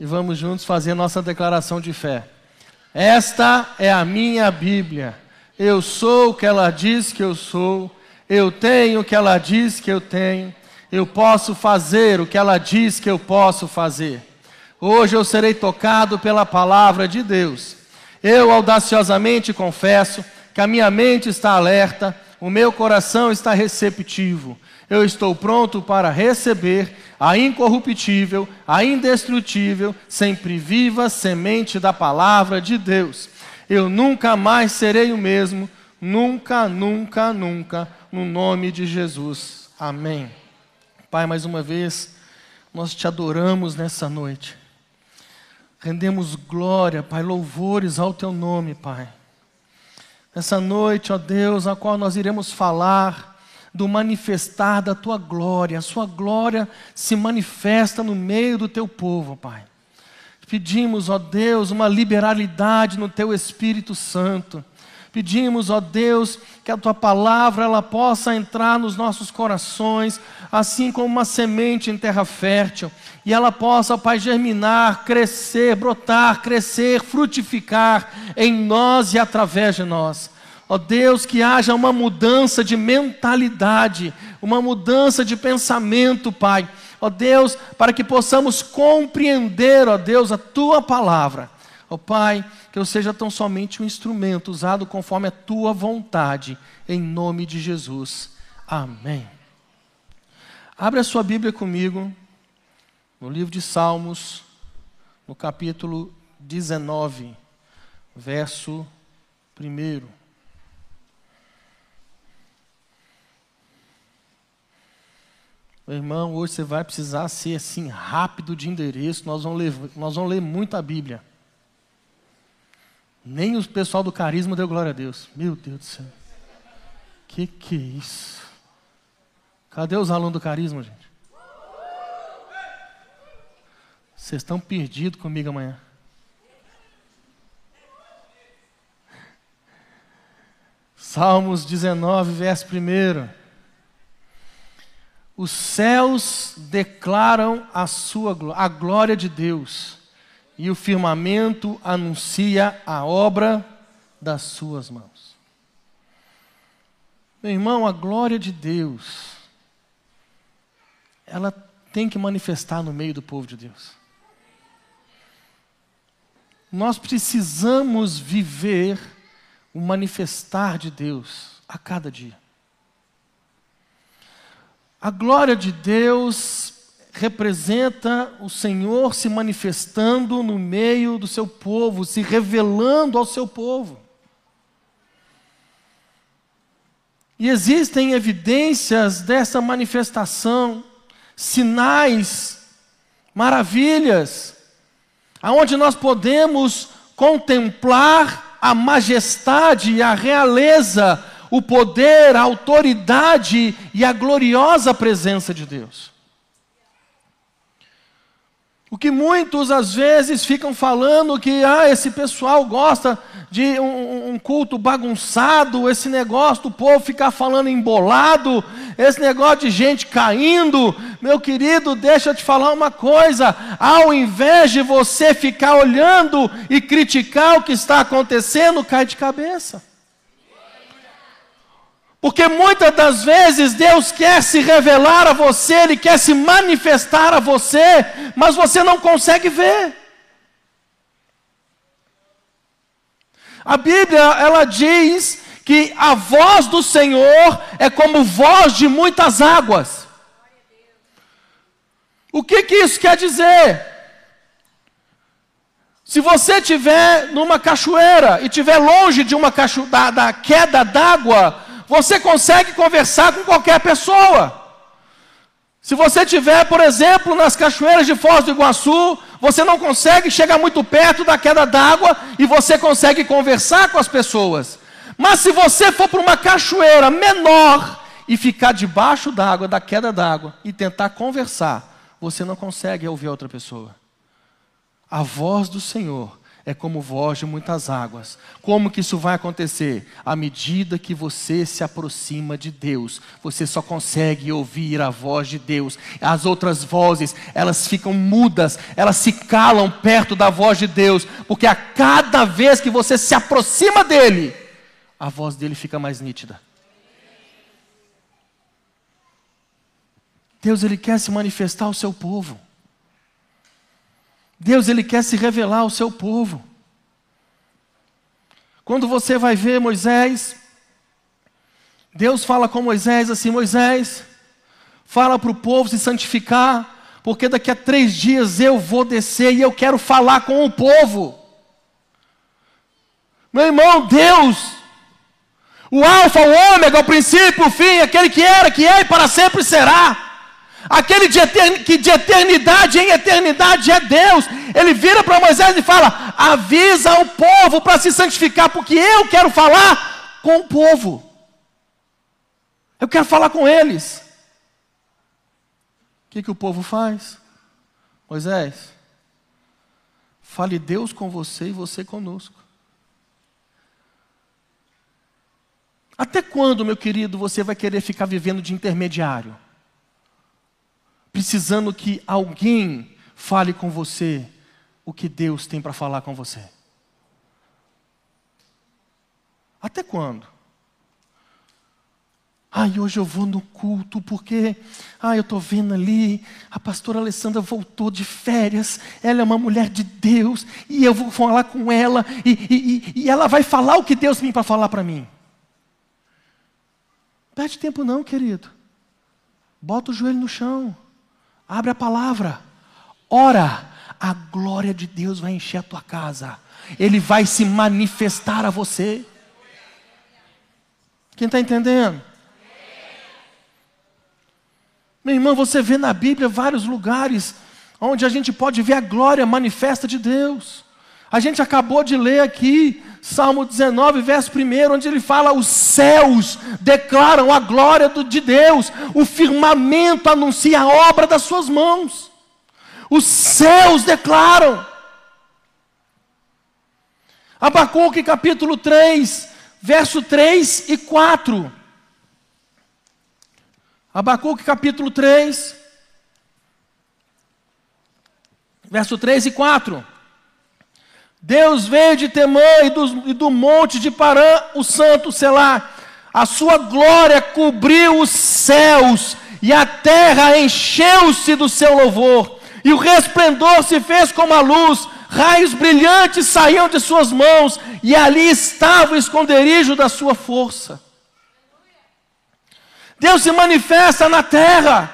e vamos juntos fazer nossa declaração de fé. Esta é a minha Bíblia. Eu sou o que ela diz que eu sou. Eu tenho o que ela diz que eu tenho. Eu posso fazer o que ela diz que eu posso fazer. Hoje eu serei tocado pela palavra de Deus. Eu audaciosamente confesso que a minha mente está alerta, o meu coração está receptivo. Eu estou pronto para receber a incorruptível, a indestrutível, sempre viva semente da palavra de Deus. Eu nunca mais serei o mesmo, nunca, nunca, nunca, no nome de Jesus. Amém. Pai, mais uma vez, nós te adoramos nessa noite. Rendemos glória, Pai, louvores ao teu nome, Pai. Nessa noite, ó Deus, a qual nós iremos falar do manifestar da tua glória. A sua glória se manifesta no meio do teu povo, Pai. Pedimos, ó Deus, uma liberalidade no teu Espírito Santo. Pedimos, ó Deus, que a tua palavra ela possa entrar nos nossos corações, assim como uma semente em terra fértil, e ela possa, Pai, germinar, crescer, brotar, crescer, frutificar em nós e através de nós. Ó oh Deus, que haja uma mudança de mentalidade, uma mudança de pensamento, Pai. Ó oh Deus, para que possamos compreender, ó oh Deus, a tua palavra. Ó Pai, que eu seja tão somente um instrumento usado conforme a tua vontade, em nome de Jesus. Amém. Abra a sua Bíblia comigo, no livro de Salmos, no capítulo 19, verso 1. Meu irmão, hoje você vai precisar ser assim rápido de endereço. Nós vamos ler, nós vamos ler muito a Bíblia. Nem o pessoal do carisma deu glória a Deus. Meu Deus do céu. Que que é isso? Cadê os alunos do carisma, gente? Vocês estão perdidos comigo amanhã. Salmos 19, verso 1. Os céus declaram a sua a glória de Deus, e o firmamento anuncia a obra das suas mãos. Meu irmão, a glória de Deus ela tem que manifestar no meio do povo de Deus. Nós precisamos viver o manifestar de Deus a cada dia. A glória de Deus representa o Senhor se manifestando no meio do seu povo, se revelando ao seu povo. E existem evidências dessa manifestação, sinais, maravilhas, aonde nós podemos contemplar a majestade e a realeza o poder, a autoridade e a gloriosa presença de Deus. O que muitos às vezes ficam falando que ah, esse pessoal gosta de um, um, culto bagunçado, esse negócio do povo ficar falando embolado, esse negócio de gente caindo. Meu querido, deixa eu te falar uma coisa: ao invés de você ficar olhando e criticar o que está acontecendo, cai de cabeça. Porque muitas das vezes Deus quer se revelar a você, Ele quer se manifestar a você, mas você não consegue ver. A Bíblia, ela diz que a voz do Senhor é como voz de muitas águas. O que, que isso quer dizer? Se você estiver numa cachoeira e estiver longe de uma cacho da, da queda d'água, você consegue conversar com qualquer pessoa. Se você estiver, por exemplo, nas cachoeiras de Foz do Iguaçu, você não consegue chegar muito perto da queda d'água e você consegue conversar com as pessoas. Mas se você for para uma cachoeira menor e ficar debaixo d'água, da queda d'água, e tentar conversar, você não consegue ouvir outra pessoa. A voz do Senhor é como voz de muitas águas. Como que isso vai acontecer? À medida que você se aproxima de Deus, você só consegue ouvir a voz de Deus. As outras vozes, elas ficam mudas, elas se calam perto da voz de Deus, porque a cada vez que você se aproxima dele, a voz dele fica mais nítida. Deus ele quer se manifestar ao seu povo. Deus ele quer se revelar ao seu povo. Quando você vai ver Moisés, Deus fala com Moisés assim: Moisés, fala para o povo se santificar, porque daqui a três dias eu vou descer e eu quero falar com o povo. Meu irmão, Deus, o Alfa, o Ômega, o princípio, o fim, aquele que era, que é e para sempre será. Aquele de que de eternidade em eternidade é Deus. Ele vira para Moisés e fala: avisa o povo para se santificar, porque eu quero falar com o povo. Eu quero falar com eles. O que, que o povo faz? Moisés, fale Deus com você e você conosco. Até quando, meu querido, você vai querer ficar vivendo de intermediário? Precisando que alguém fale com você o que Deus tem para falar com você. Até quando? Ai, hoje eu vou no culto porque, ai, eu estou vendo ali, a pastora Alessandra voltou de férias, ela é uma mulher de Deus, e eu vou falar com ela, e, e, e ela vai falar o que Deus tem para falar para mim. Perde tempo não, querido. Bota o joelho no chão. Abre a palavra, ora, a glória de Deus vai encher a tua casa, Ele vai se manifestar a você. Quem está entendendo? Meu irmão, você vê na Bíblia vários lugares onde a gente pode ver a glória manifesta de Deus. A gente acabou de ler aqui Salmo 19, verso 1, onde ele fala: os céus declaram a glória de Deus, o firmamento anuncia a obra das suas mãos. Os céus declaram. Abacuque capítulo 3, verso 3 e 4. Abacuque capítulo 3, verso 3 e 4. Deus veio de Temã e do, e do monte de Parã, o santo Selá. A sua glória cobriu os céus e a terra encheu-se do seu louvor. E o resplendor se fez como a luz, raios brilhantes saíam de suas mãos, e ali estava o esconderijo da sua força. Deus se manifesta na terra.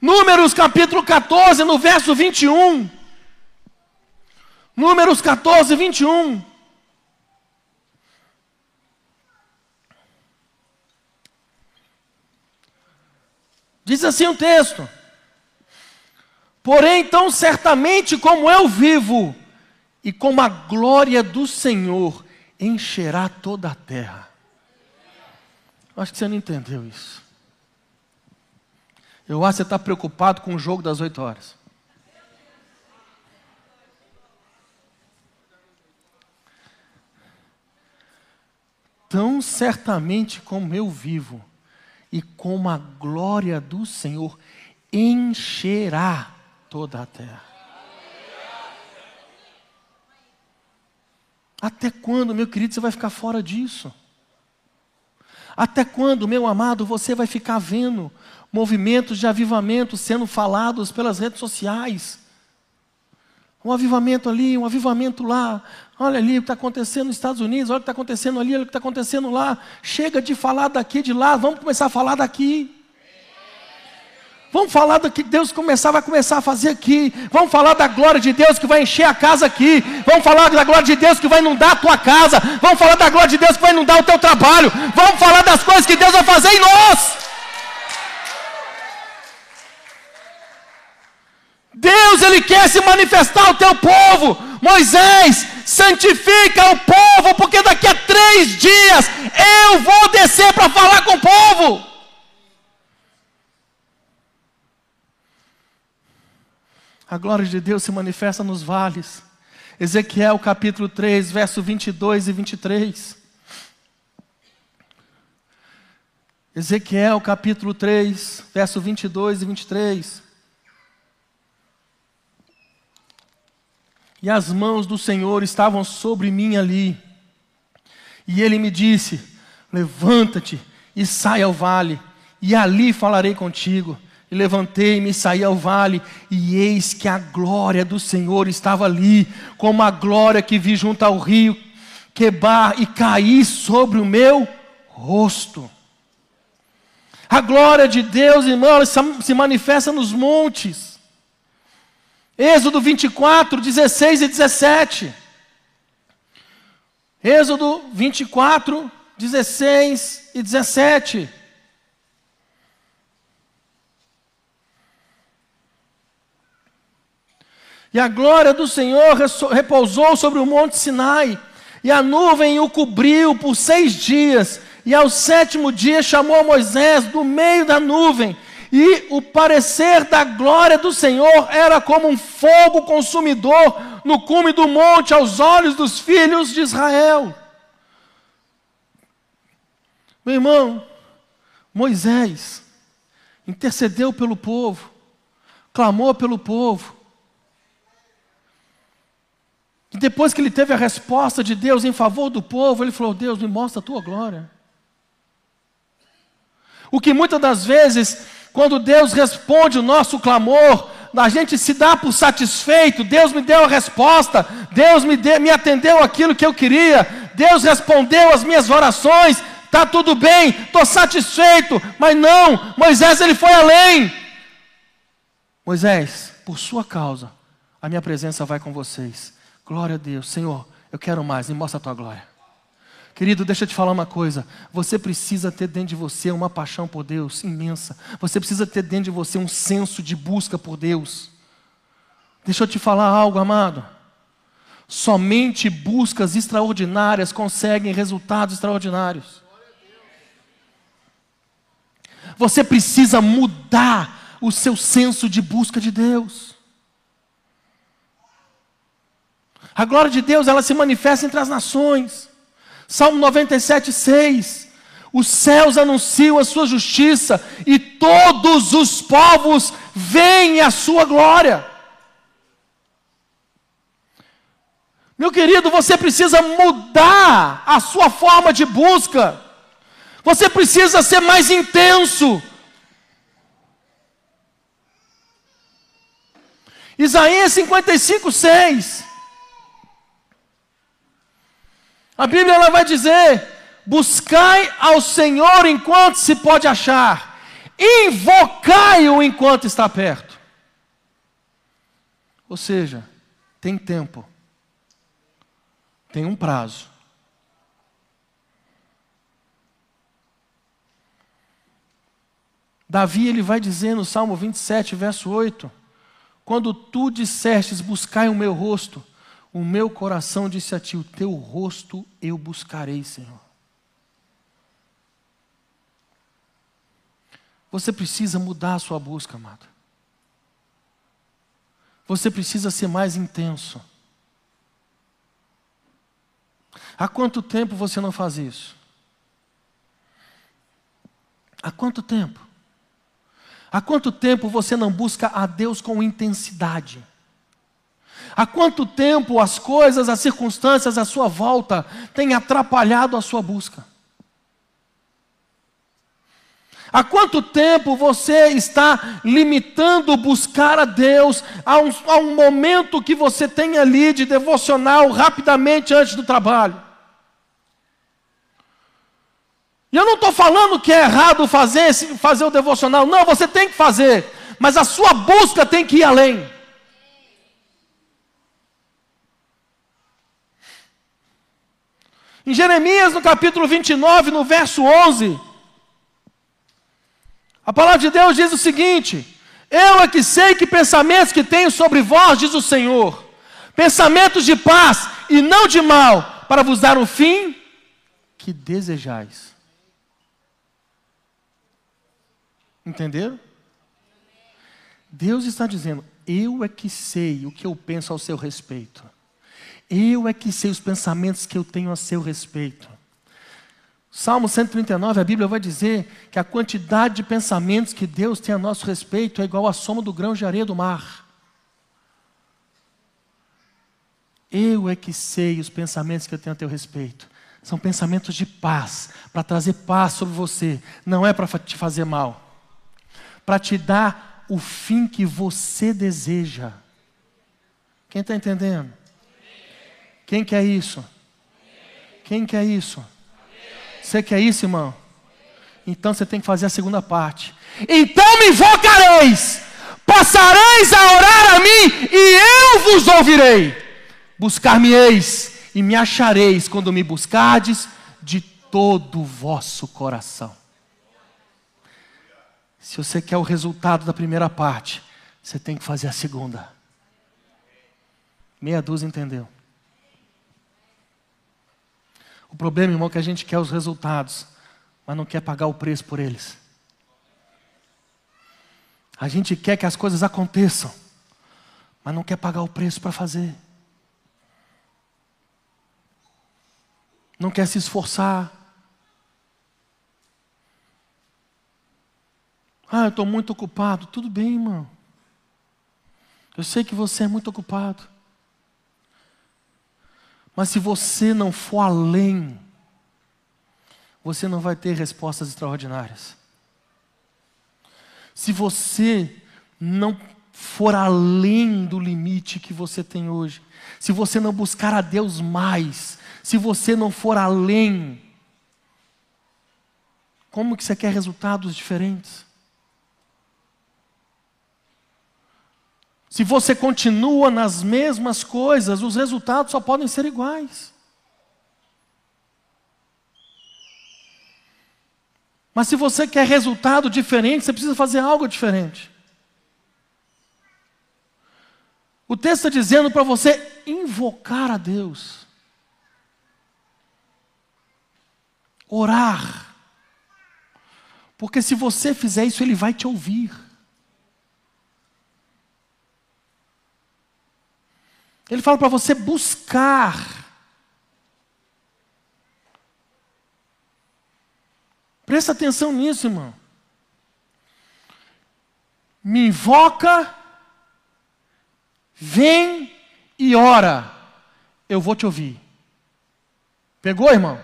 Números capítulo 14, no verso 21. Números 14, 21. Diz assim o texto: Porém, tão certamente como eu vivo, e como a glória do Senhor encherá toda a terra. Acho que você não entendeu isso. Eu acho que você está preocupado com o jogo das oito horas. Tão certamente como eu vivo, e como a glória do Senhor encherá toda a terra. Até quando, meu querido, você vai ficar fora disso? Até quando, meu amado, você vai ficar vendo movimentos de avivamento sendo falados pelas redes sociais? Um avivamento ali, um avivamento lá. Olha ali o que está acontecendo nos Estados Unidos, olha o que está acontecendo ali, olha o que está acontecendo lá. Chega de falar daqui, de lá, vamos começar a falar daqui. Vamos falar do que Deus começar, vai começar a fazer aqui. Vamos falar da glória de Deus que vai encher a casa aqui. Vamos falar da glória de Deus que vai inundar a tua casa. Vamos falar da glória de Deus que vai inundar o teu trabalho. Vamos falar das coisas que Deus vai fazer em nós. Deus, Ele quer se manifestar ao teu povo. Moisés, santifica o povo, porque daqui a três dias eu vou descer para falar com o povo. A glória de Deus se manifesta nos vales. Ezequiel capítulo 3, verso 22 e 23. Ezequiel capítulo 3, verso 22 e 23. E as mãos do Senhor estavam sobre mim ali. E ele me disse: Levanta-te e sai ao vale, e ali falarei contigo. E levantei-me e saí ao vale, e eis que a glória do Senhor estava ali, como a glória que vi junto ao rio Quebar, e caí sobre o meu rosto. A glória de Deus, irmão, se manifesta nos montes. Êxodo 24, 16 e 17. Êxodo 24, 16 e 17. E a glória do Senhor repousou sobre o monte Sinai, e a nuvem o cobriu por seis dias, e ao sétimo dia chamou Moisés do meio da nuvem, e o parecer da glória do Senhor era como um fogo consumidor no cume do monte aos olhos dos filhos de Israel. Meu irmão, Moisés intercedeu pelo povo, clamou pelo povo. E depois que ele teve a resposta de Deus em favor do povo, ele falou: Deus, me mostra a tua glória. O que muitas das vezes, quando Deus responde o nosso clamor, a gente se dá por satisfeito, Deus me deu a resposta, Deus me, me atendeu aquilo que eu queria, Deus respondeu as minhas orações, está tudo bem, estou satisfeito, mas não, Moisés ele foi além. Moisés, por sua causa, a minha presença vai com vocês. Glória a Deus, Senhor, eu quero mais, me mostra a tua glória. Querido, deixa eu te falar uma coisa. Você precisa ter dentro de você uma paixão por Deus imensa. Você precisa ter dentro de você um senso de busca por Deus. Deixa eu te falar algo, amado. Somente buscas extraordinárias conseguem resultados extraordinários. Você precisa mudar o seu senso de busca de Deus. A glória de Deus, ela se manifesta entre as nações. Salmo 97, 6. Os céus anunciam a sua justiça e todos os povos veem a sua glória. Meu querido, você precisa mudar a sua forma de busca. Você precisa ser mais intenso. Isaías 55, 6. A Bíblia ela vai dizer: buscai ao Senhor enquanto se pode achar, invocai-o enquanto está perto. Ou seja, tem tempo, tem um prazo. Davi ele vai dizer no Salmo 27, verso 8: Quando tu dissestes, buscai o meu rosto, o meu coração disse a ti: O teu rosto eu buscarei, Senhor. Você precisa mudar a sua busca, amado. Você precisa ser mais intenso. Há quanto tempo você não faz isso? Há quanto tempo? Há quanto tempo você não busca a Deus com intensidade? Há quanto tempo as coisas, as circunstâncias à sua volta têm atrapalhado a sua busca? Há quanto tempo você está limitando buscar a Deus a um, a um momento que você tem ali de devocional rapidamente antes do trabalho? E eu não estou falando que é errado fazer, fazer o devocional, não, você tem que fazer, mas a sua busca tem que ir além. Em Jeremias, no capítulo 29, no verso 11, a palavra de Deus diz o seguinte: Eu é que sei que pensamentos que tenho sobre vós, diz o Senhor, pensamentos de paz e não de mal, para vos dar um fim que desejais. Entenderam? Deus está dizendo: Eu é que sei o que eu penso ao seu respeito. Eu é que sei os pensamentos que eu tenho a seu respeito. Salmo 139, a Bíblia vai dizer que a quantidade de pensamentos que Deus tem a nosso respeito é igual à soma do grão de areia do mar. Eu é que sei os pensamentos que eu tenho a teu respeito. São pensamentos de paz, para trazer paz sobre você, não é para te fazer mal, para te dar o fim que você deseja. Quem está entendendo? Quem quer isso? Quem quer isso? Você quer isso, irmão? Então você tem que fazer a segunda parte. Então me invocareis, passareis a orar a mim, e eu vos ouvirei. Buscar-me-eis e me achareis quando me buscardes de todo o vosso coração. Se você quer o resultado da primeira parte, você tem que fazer a segunda. Meia dúzia entendeu. O problema, irmão, é que a gente quer os resultados, mas não quer pagar o preço por eles. A gente quer que as coisas aconteçam, mas não quer pagar o preço para fazer. Não quer se esforçar. Ah, eu estou muito ocupado. Tudo bem, irmão. Eu sei que você é muito ocupado. Mas se você não for além, você não vai ter respostas extraordinárias. Se você não for além do limite que você tem hoje, se você não buscar a Deus mais, se você não for além, como que você quer resultados diferentes? Se você continua nas mesmas coisas, os resultados só podem ser iguais. Mas se você quer resultado diferente, você precisa fazer algo diferente. O texto está dizendo para você invocar a Deus, orar, porque se você fizer isso, Ele vai te ouvir. Ele fala para você buscar. Presta atenção nisso, irmão. Me invoca, vem e ora. Eu vou te ouvir. Pegou, irmão?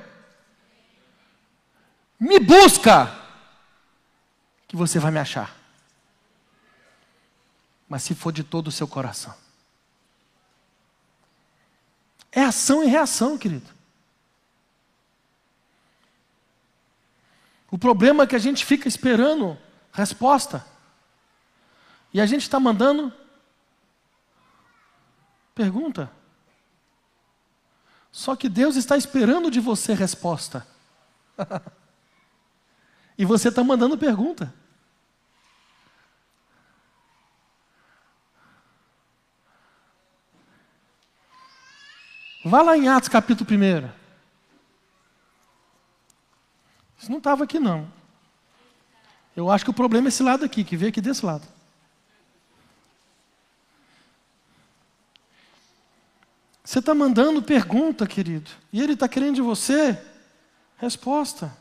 Me busca, que você vai me achar. Mas se for de todo o seu coração. É ação e reação, querido. O problema é que a gente fica esperando resposta. E a gente está mandando pergunta. Só que Deus está esperando de você resposta. e você está mandando pergunta. Vá lá em Atos capítulo 1. Isso não estava aqui não. Eu acho que o problema é esse lado aqui, que veio aqui desse lado. Você está mandando pergunta, querido, e ele está querendo de você resposta.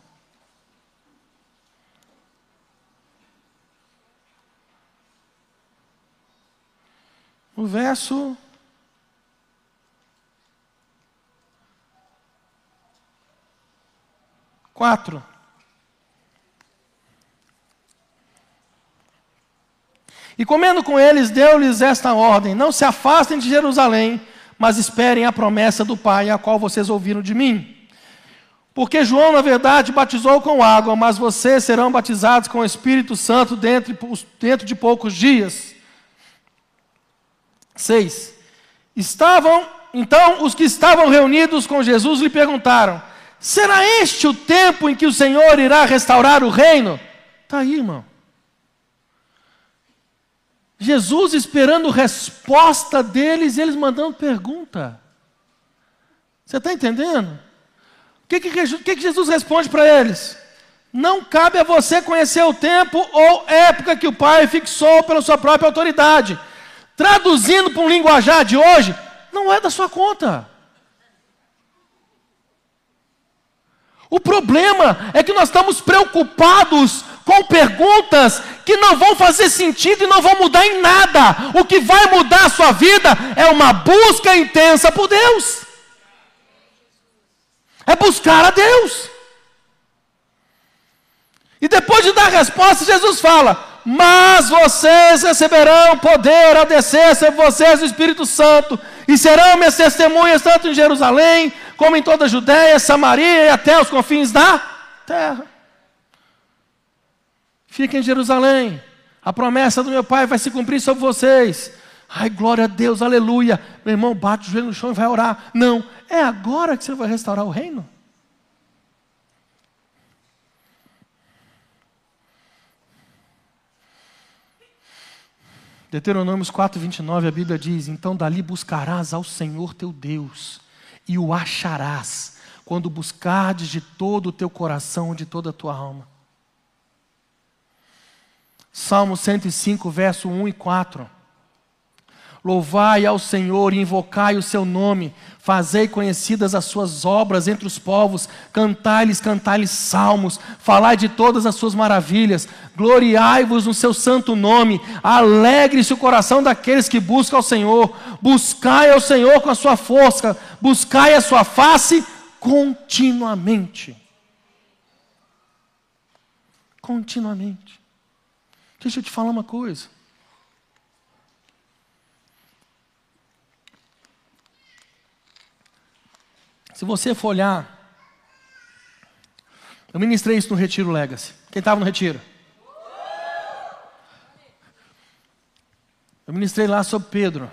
No verso 4. E comendo com eles, deu-lhes esta ordem: Não se afastem de Jerusalém, mas esperem a promessa do Pai, a qual vocês ouviram de mim. Porque João, na verdade, batizou com água, mas vocês serão batizados com o Espírito Santo dentro, dentro de poucos dias. 6. Estavam, então, os que estavam reunidos com Jesus lhe perguntaram: Será este o tempo em que o Senhor irá restaurar o reino? Está aí, irmão. Jesus esperando resposta deles e eles mandando pergunta. Você está entendendo? O que, que, que, Jesus responde para eles? Não cabe a você conhecer o tempo ou época que o Pai fixou pela sua própria autoridade. Traduzindo para um linguajar de hoje, não é da sua conta. O problema é que nós estamos preocupados com perguntas que não vão fazer sentido e não vão mudar em nada. O que vai mudar a sua vida é uma busca intensa por Deus. É buscar a Deus. E depois de dar a resposta, Jesus fala: Mas vocês receberão poder a descer sobre vocês o Espírito Santo, e serão minhas testemunhas tanto em Jerusalém, como em toda a Judéia, Samaria e até os confins da terra. Fica em Jerusalém, a promessa do meu Pai vai se cumprir sobre vocês. Ai, glória a Deus, aleluia. Meu irmão, bate o joelho no chão e vai orar. Não, é agora que você vai restaurar o reino. Deuteronômios 4, 29, a Bíblia diz: Então dali buscarás ao Senhor teu Deus, e o acharás, quando buscardes de todo o teu coração, de toda a tua alma. Salmo 105, verso 1 e 4. Louvai ao Senhor e invocai o seu nome, fazei conhecidas as suas obras entre os povos, cantai-lhes, cantai-lhes salmos, falai de todas as suas maravilhas, gloriai-vos no seu santo nome, alegre-se o coração daqueles que buscam ao Senhor, buscai ao Senhor com a sua força, buscai a sua face continuamente. Continuamente. Deixa eu te falar uma coisa. Se você for olhar, eu ministrei isso no Retiro Legacy. Quem estava no Retiro? Eu ministrei lá sobre Pedro,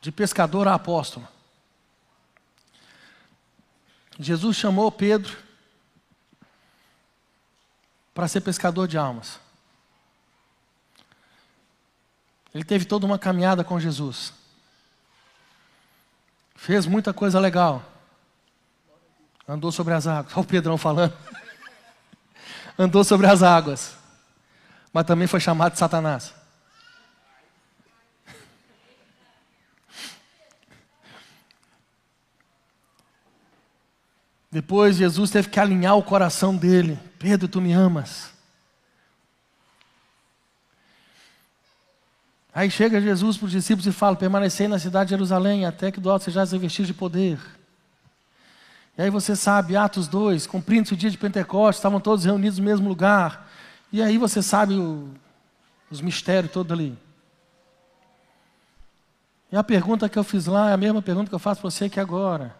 de pescador a apóstolo. Jesus chamou Pedro para ser pescador de almas. Ele teve toda uma caminhada com Jesus. Fez muita coisa legal. Andou sobre as águas. Olha o Pedrão falando. Andou sobre as águas. Mas também foi chamado de Satanás. Depois Jesus teve que alinhar o coração dele. Pedro, tu me amas. Aí chega Jesus para os discípulos e fala: permanecei na cidade de Jerusalém até que do alto sejais revestidos de poder. E aí você sabe, Atos 2, cumprindo-se o dia de Pentecostes, estavam todos reunidos no mesmo lugar. E aí você sabe o, os mistérios todos ali. E a pergunta que eu fiz lá é a mesma pergunta que eu faço para você aqui agora.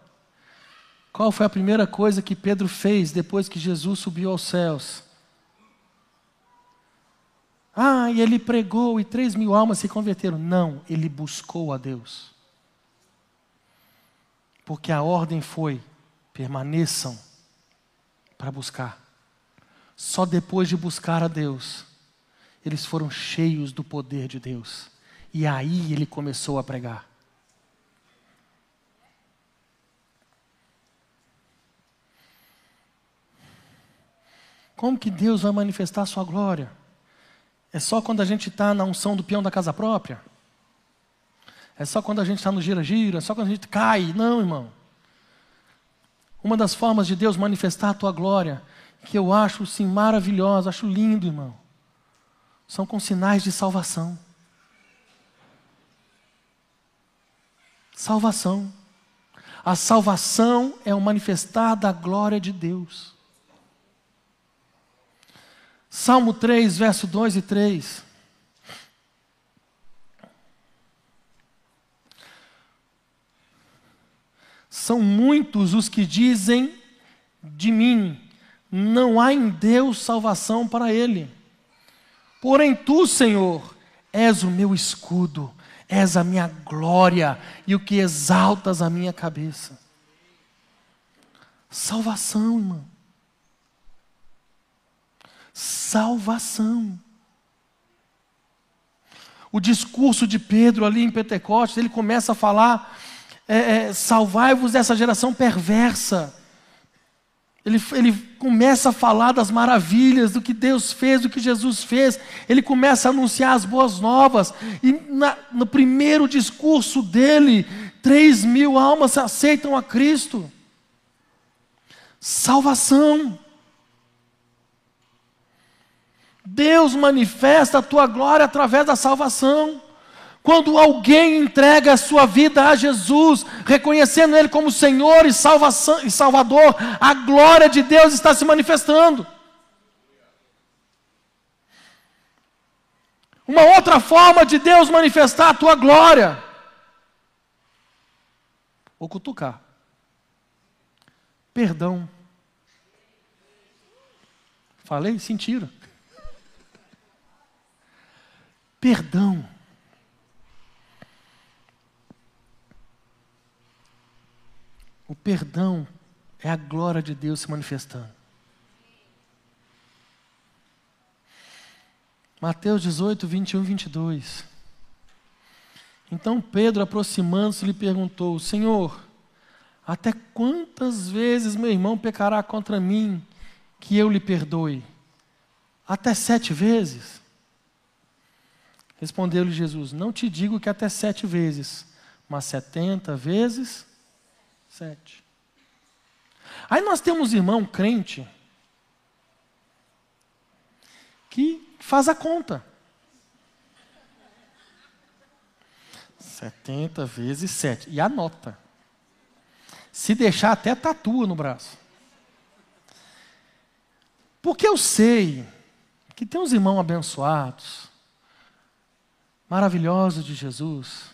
Qual foi a primeira coisa que Pedro fez depois que Jesus subiu aos céus? Ah, e ele pregou e três mil almas se converteram. Não, ele buscou a Deus. Porque a ordem foi: permaneçam para buscar. Só depois de buscar a Deus, eles foram cheios do poder de Deus. E aí ele começou a pregar. Como que Deus vai manifestar a sua glória? É só quando a gente está na unção do peão da casa própria? É só quando a gente está no gira-gira? É só quando a gente cai? Não, irmão. Uma das formas de Deus manifestar a tua glória, que eu acho sim maravilhosa, acho lindo, irmão, são com sinais de salvação. Salvação. A salvação é o manifestar da glória de Deus. Salmo 3, verso 2 e 3. São muitos os que dizem de mim: não há em Deus salvação para ele. Porém, tu, Senhor, és o meu escudo, és a minha glória e o que exaltas a minha cabeça. Salvação, irmão. Salvação. O discurso de Pedro ali em Pentecostes, ele começa a falar é, é, salvai-vos dessa geração perversa. Ele, ele começa a falar das maravilhas, do que Deus fez, do que Jesus fez. Ele começa a anunciar as boas novas. E na, no primeiro discurso dele, três mil almas aceitam a Cristo. Salvação. Deus manifesta a tua glória através da salvação. Quando alguém entrega a sua vida a Jesus, reconhecendo Ele como Senhor e, salvação, e Salvador, a glória de Deus está se manifestando. Uma outra forma de Deus manifestar a tua glória. Vou cutucar. Perdão. Falei? Sentiram. Perdão. O perdão é a glória de Deus se manifestando. Mateus 18, 21 e 22. Então Pedro, aproximando-se, lhe perguntou: Senhor, até quantas vezes meu irmão pecará contra mim que eu lhe perdoe? Até sete vezes? Respondeu-lhe Jesus: Não te digo que até sete vezes, mas setenta vezes Sete. Aí nós temos irmão crente que faz a conta. 70 vezes 7. E anota. Se deixar, até tatua no braço. Porque eu sei que tem uns irmãos abençoados, maravilhosos de Jesus,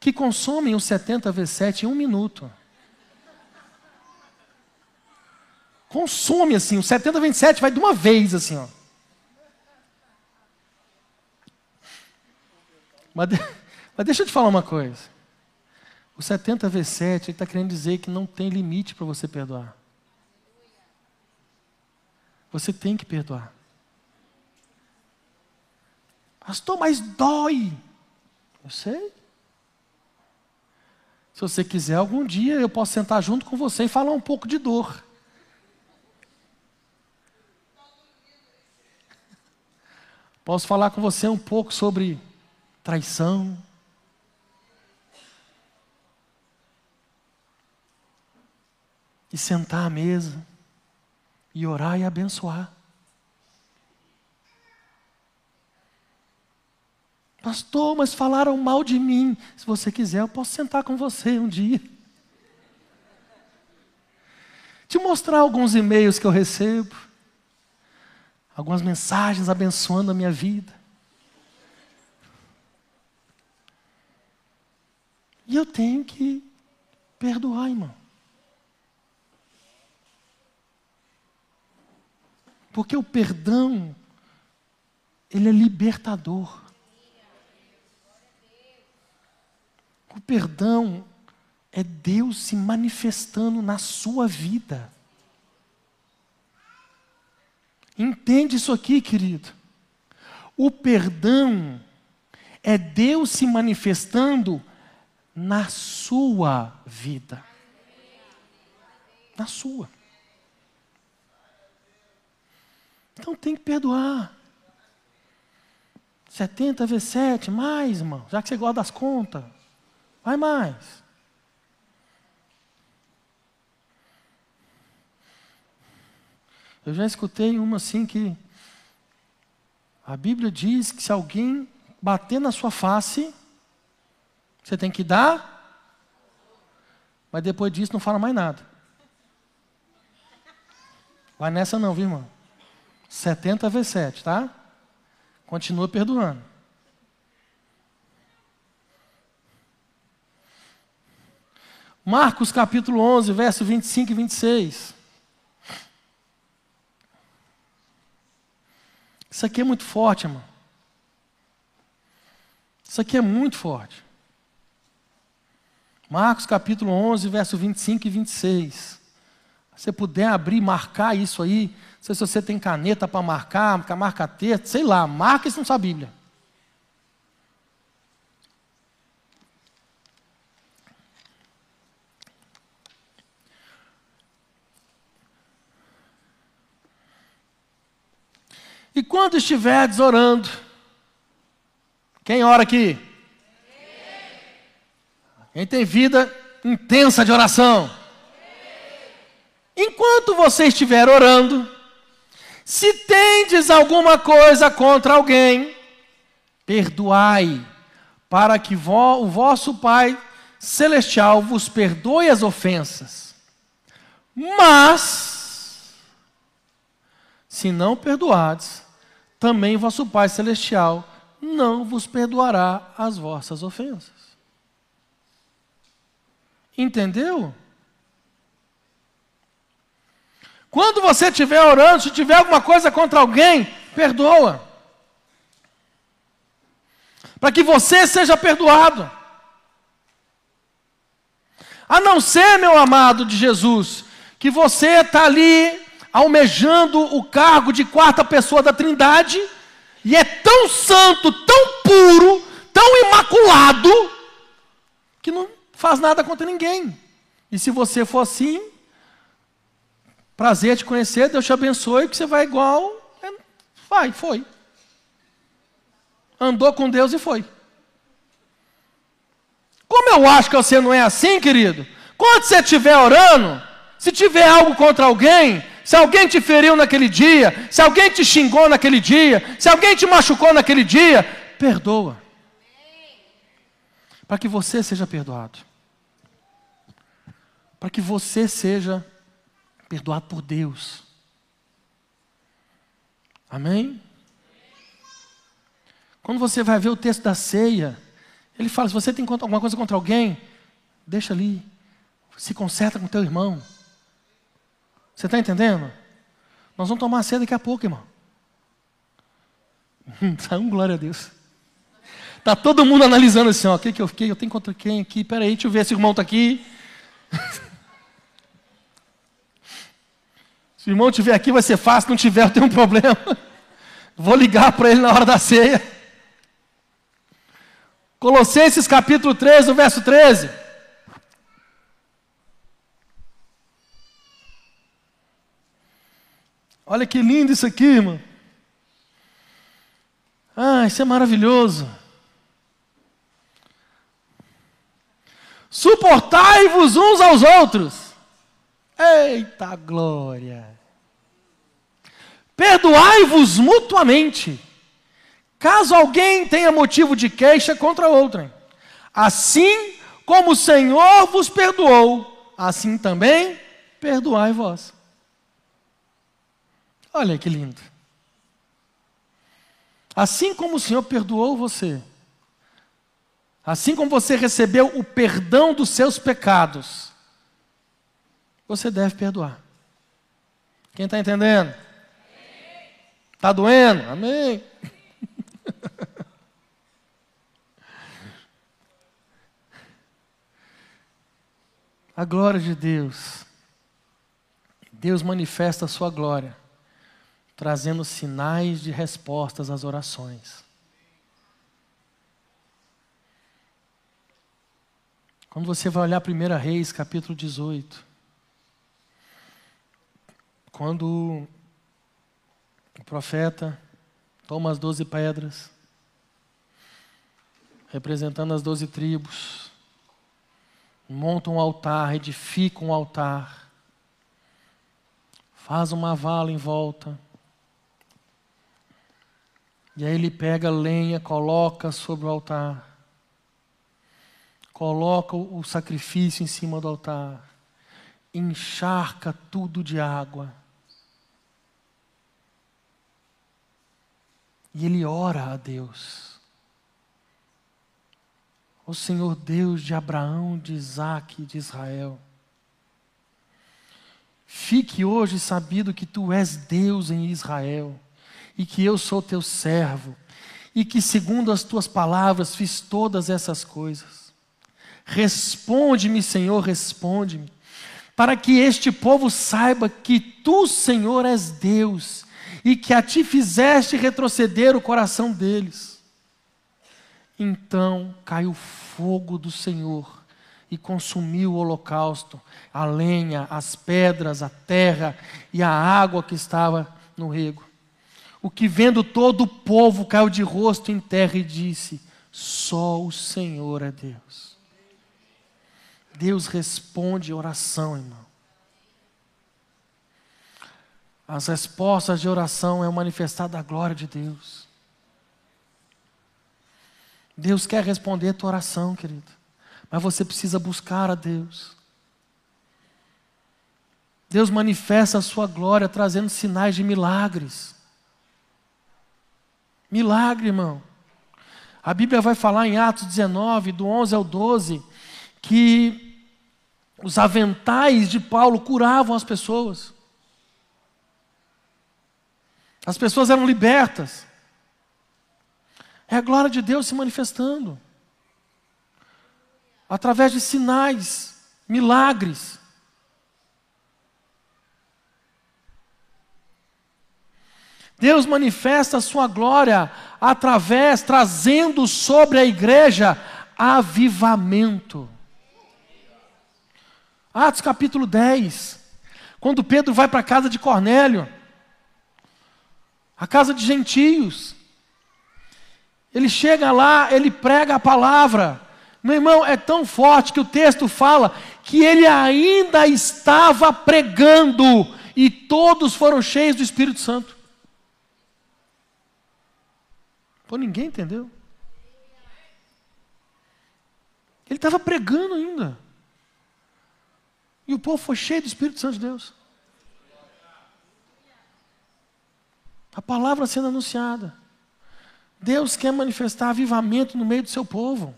que consomem os 70 vezes 7 em um minuto. Consome assim, o 70 vezes 7 vai de uma vez assim, ó. Mas, mas deixa eu te falar uma coisa. O 70 vezes 7 está querendo dizer que não tem limite para você perdoar. Você tem que perdoar. Pastor, mas dói. Eu sei. Se você quiser, algum dia eu posso sentar junto com você e falar um pouco de dor. Posso falar com você um pouco sobre traição. E sentar à mesa e orar e abençoar. Pastor, mas falaram mal de mim. Se você quiser, eu posso sentar com você um dia. Te mostrar alguns e-mails que eu recebo, algumas mensagens abençoando a minha vida. E eu tenho que perdoar, irmão. Porque o perdão, ele é libertador. O perdão é Deus se manifestando na sua vida. Entende isso aqui, querido? O perdão é Deus se manifestando na sua vida. Na sua. Então tem que perdoar. 70 vezes 7, mais, irmão, já que você gosta das contas. Vai mais. Eu já escutei uma assim que a Bíblia diz que se alguém bater na sua face, você tem que dar, mas depois disso não fala mais nada. Vai nessa não, viu, irmão? 70 vezes 7, tá? Continua perdoando. Marcos capítulo 11, verso 25 e 26. Isso aqui é muito forte, irmão. Isso aqui é muito forte. Marcos capítulo 11, verso 25 e 26. Se você puder abrir, marcar isso aí. Não sei se você tem caneta para marcar, marca texto, sei lá, marca isso na sua Bíblia. E quando estiverdes orando, quem ora aqui? Quem tem vida intensa de oração? enquanto você estiver orando, se tendes alguma coisa contra alguém, perdoai, para que o vosso Pai celestial vos perdoe as ofensas. Mas, se não perdoardes, também vosso Pai celestial não vos perdoará as vossas ofensas. Entendeu? Quando você estiver orando, se tiver alguma coisa contra alguém, perdoa. Para que você seja perdoado. A não ser, meu amado de Jesus, que você está ali almejando o cargo de quarta pessoa da Trindade e é tão santo, tão puro, tão imaculado, que não faz nada contra ninguém. E se você for assim, prazer te conhecer, Deus te abençoe, que você vai igual. É, vai, foi. Andou com Deus e foi. Como eu acho que você não é assim, querido? Quando você estiver orando, se tiver algo contra alguém, se alguém te feriu naquele dia, se alguém te xingou naquele dia, se alguém te machucou naquele dia, perdoa. Para que você seja perdoado. Para que você seja perdoado por Deus. Amém? Quando você vai ver o texto da ceia, ele fala: se você tem alguma coisa contra alguém, deixa ali, se conserta com teu irmão. Você está entendendo? Nós vamos tomar ceia daqui a pouco, irmão. um glória a Deus. Está todo mundo analisando assim, ó, o que, que eu fiquei? Eu tenho contra quem aqui? Peraí, deixa eu ver se o irmão está aqui. se o irmão estiver aqui vai ser fácil, se não tiver eu tenho um problema. Vou ligar para ele na hora da ceia. Colossenses capítulo 3, no verso 13. Olha que lindo isso aqui, irmão. Ah, isso é maravilhoso. Suportai-vos uns aos outros. Eita glória! Perdoai-vos mutuamente, caso alguém tenha motivo de queixa contra outrem. Assim como o Senhor vos perdoou, assim também perdoai vós. Olha que lindo. Assim como o Senhor perdoou você, assim como você recebeu o perdão dos seus pecados, você deve perdoar. Quem está entendendo? Está doendo? Amém. A glória de Deus. Deus manifesta a sua glória trazendo sinais de respostas às orações. Quando você vai olhar 1 Reis, capítulo 18, quando o profeta toma as doze pedras, representando as doze tribos, monta um altar, edifica um altar, faz uma vala em volta, e aí ele pega lenha, coloca sobre o altar, coloca o sacrifício em cima do altar, encharca tudo de água. E ele ora a Deus. O Senhor Deus de Abraão, de Isaac e de Israel. Fique hoje sabido que tu és Deus em Israel e que eu sou teu servo, e que segundo as tuas palavras fiz todas essas coisas. Responde-me, Senhor, responde-me, para que este povo saiba que tu, Senhor, és Deus, e que a ti fizeste retroceder o coração deles. Então caiu fogo do Senhor e consumiu o holocausto, a lenha, as pedras, a terra e a água que estava no rego. O que vendo todo o povo caiu de rosto em terra e disse: Só o Senhor é Deus. Deus responde oração, irmão. As respostas de oração é o manifestar da glória de Deus. Deus quer responder a tua oração, querido. Mas você precisa buscar a Deus. Deus manifesta a sua glória trazendo sinais de milagres. Milagre, irmão. A Bíblia vai falar em Atos 19, do 11 ao 12, que os aventais de Paulo curavam as pessoas. As pessoas eram libertas. É a glória de Deus se manifestando. Através de sinais, milagres. Deus manifesta a sua glória através, trazendo sobre a igreja avivamento. Atos capítulo 10, quando Pedro vai para a casa de Cornélio, a casa de gentios, ele chega lá, ele prega a palavra. Meu irmão, é tão forte que o texto fala que ele ainda estava pregando e todos foram cheios do Espírito Santo. Pô, ninguém entendeu. Ele estava pregando ainda. E o povo foi cheio do Espírito Santo de Deus. A palavra sendo anunciada. Deus quer manifestar avivamento no meio do seu povo.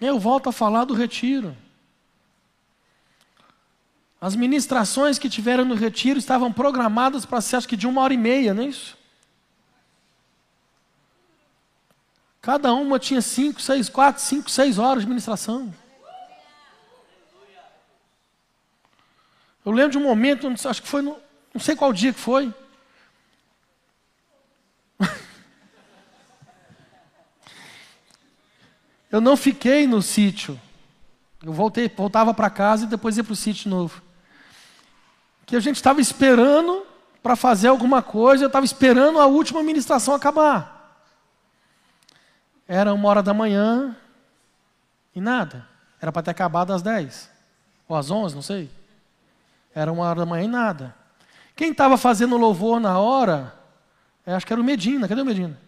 Eu volto a falar do retiro. As ministrações que tiveram no retiro estavam programadas para ser, acho que de uma hora e meia, não é isso? Cada uma tinha cinco, seis, quatro, cinco, seis horas de ministração. Eu lembro de um momento, acho que foi no, não sei qual dia que foi. Eu não fiquei no sítio. Eu voltei, voltava para casa e depois ia para o sítio novo. Que a gente estava esperando para fazer alguma coisa, eu estava esperando a última ministração acabar. Era uma hora da manhã e nada. Era para ter acabado às 10. Ou às 11, não sei. Era uma hora da manhã e nada. Quem estava fazendo louvor na hora, é, acho que era o Medina. Cadê o Medina?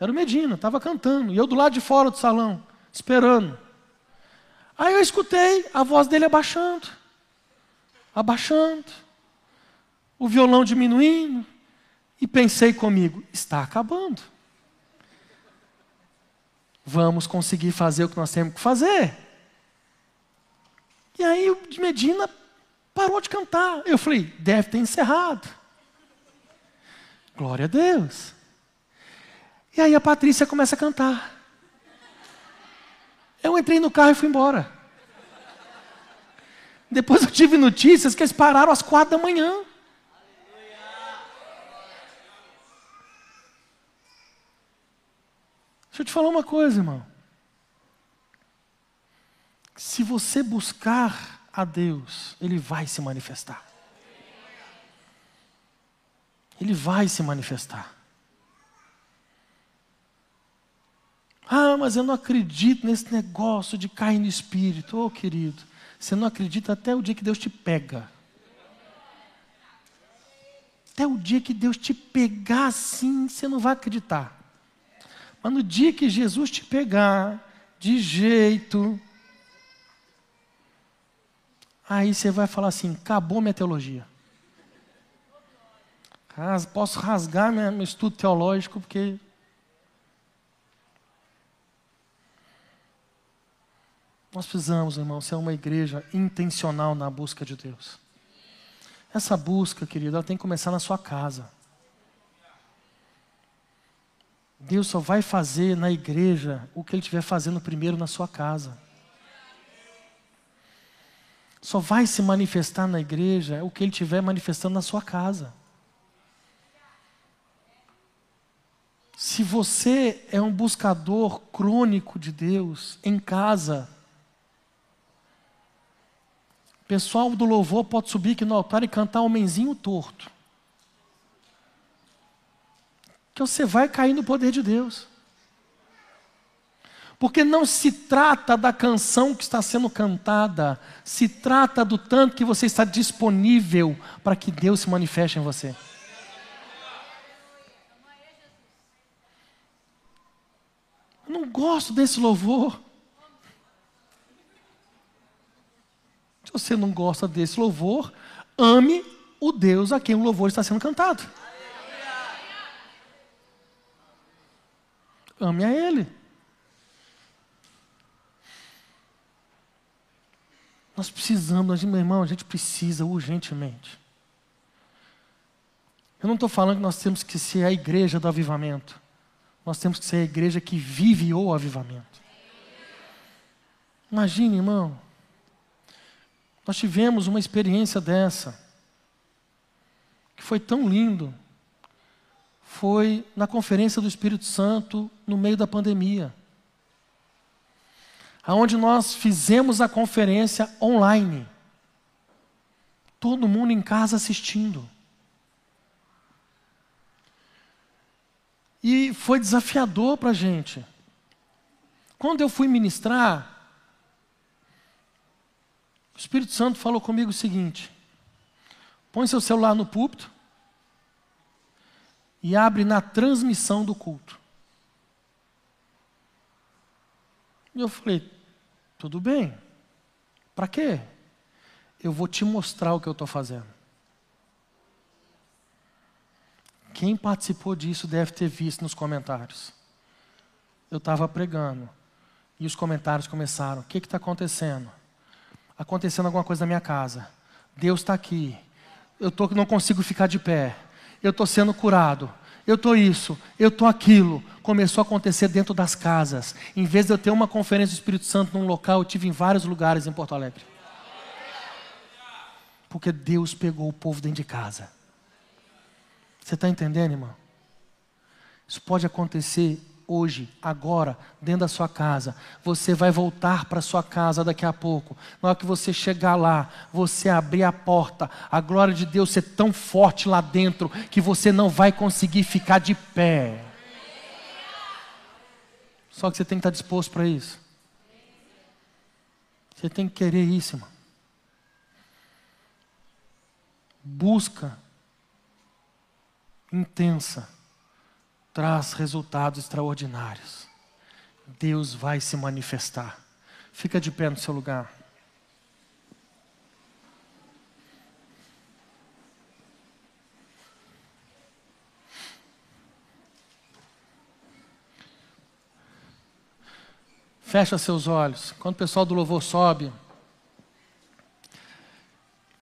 Era o Medina, estava cantando. E eu do lado de fora do salão, esperando. Aí eu escutei a voz dele abaixando. Abaixando. O violão diminuindo. E pensei comigo: está acabando. Vamos conseguir fazer o que nós temos que fazer. E aí o Medina parou de cantar. Eu falei, deve ter encerrado. Glória a Deus. E aí a Patrícia começa a cantar. Eu entrei no carro e fui embora. Depois eu tive notícias que eles pararam às quatro da manhã. Deixa eu te falar uma coisa, irmão. Se você buscar a Deus, Ele vai se manifestar. Ele vai se manifestar. Ah, mas eu não acredito nesse negócio de cair no espírito. Oh, querido, você não acredita até o dia que Deus te pega. Até o dia que Deus te pegar assim, você não vai acreditar. Mas no dia que Jesus te pegar, de jeito Aí você vai falar assim: acabou minha teologia. Posso rasgar meu estudo teológico, porque. Nós precisamos, irmão, ser uma igreja intencional na busca de Deus. Essa busca, querido, ela tem que começar na sua casa. Deus só vai fazer na igreja o que Ele estiver fazendo primeiro na sua casa só vai se manifestar na igreja o que ele estiver manifestando na sua casa. Se você é um buscador crônico de Deus em casa, pessoal do louvor pode subir aqui no altar e cantar homenzinho torto. Que você vai cair no poder de Deus. Porque não se trata da canção que está sendo cantada, se trata do tanto que você está disponível para que Deus se manifeste em você. Eu não gosto desse louvor. Se você não gosta desse louvor, ame o Deus a quem o louvor está sendo cantado. Ame a Ele. Nós precisamos, meu irmão, a gente precisa urgentemente. Eu não estou falando que nós temos que ser a igreja do avivamento. Nós temos que ser a igreja que vive o avivamento. Imagine, irmão. Nós tivemos uma experiência dessa, que foi tão lindo. Foi na conferência do Espírito Santo, no meio da pandemia onde nós fizemos a conferência online. Todo mundo em casa assistindo. E foi desafiador para a gente. Quando eu fui ministrar, o Espírito Santo falou comigo o seguinte: põe seu celular no púlpito e abre na transmissão do culto. E eu falei, tudo bem. Para quê? Eu vou te mostrar o que eu estou fazendo. Quem participou disso deve ter visto nos comentários. Eu estava pregando e os comentários começaram: o que está acontecendo? Acontecendo alguma coisa na minha casa. Deus está aqui. Eu tô, não consigo ficar de pé. Eu estou sendo curado eu estou isso, eu estou aquilo. Começou a acontecer dentro das casas. Em vez de eu ter uma conferência do Espírito Santo num local, eu tive em vários lugares em Porto Alegre. Porque Deus pegou o povo dentro de casa. Você está entendendo, irmão? Isso pode acontecer hoje, agora, dentro da sua casa. Você vai voltar para sua casa daqui a pouco. Na hora que você chegar lá, você abrir a porta, a glória de Deus ser tão forte lá dentro que você não vai conseguir ficar de pé. Só que você tem que estar disposto para isso. Você tem que querer isso, irmão. Busca intensa traz resultados extraordinários. Deus vai se manifestar. Fica de pé no seu lugar. Fecha seus olhos. Quando o pessoal do louvor sobe,